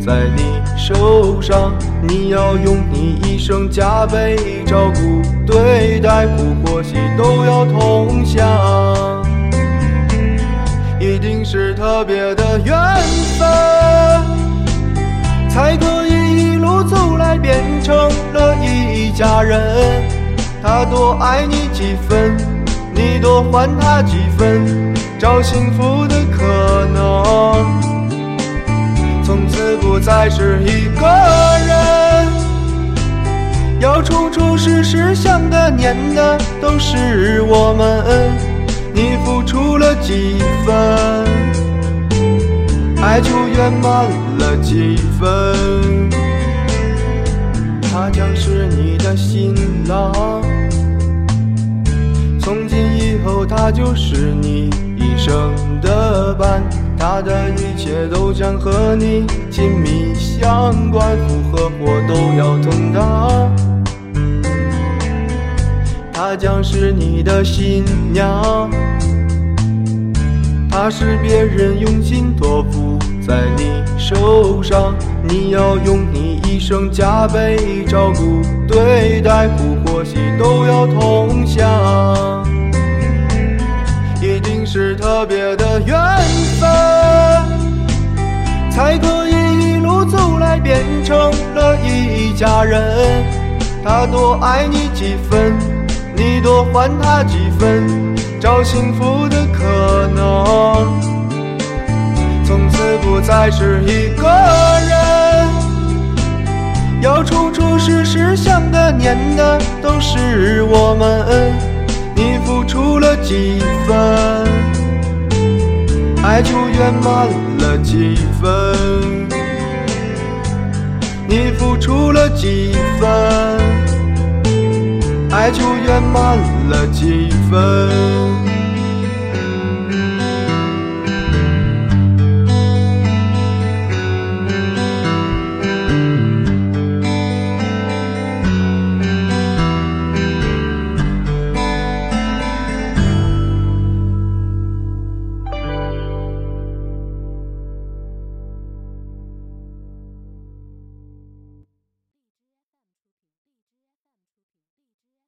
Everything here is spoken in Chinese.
在你手上，你要用你一生加倍照顾对待，苦或喜都要同享。一定是特别的缘分，才可以一路走来变成了一家人。他多爱你几分，你多还他几分，找幸福的可能，不再是一个人。要处处时时想的念的都是我们。你付出了几分，爱就圆满了几分。他将是你的新郎，从今以后他就是你一生的伴，都将和你紧密相关，福和祸都要同当。她将是你的新娘，她是别人用心托付在你手上，你要用你一生加倍照顾对待，福祸喜都要同享，他多爱你几分。你多还他几分，找幸福的可能，从此不再是一个人。要处处时时想的念的都是我们。你付出了几分，爱就圆满了几分。你付出了几分。爱就圆满了几分。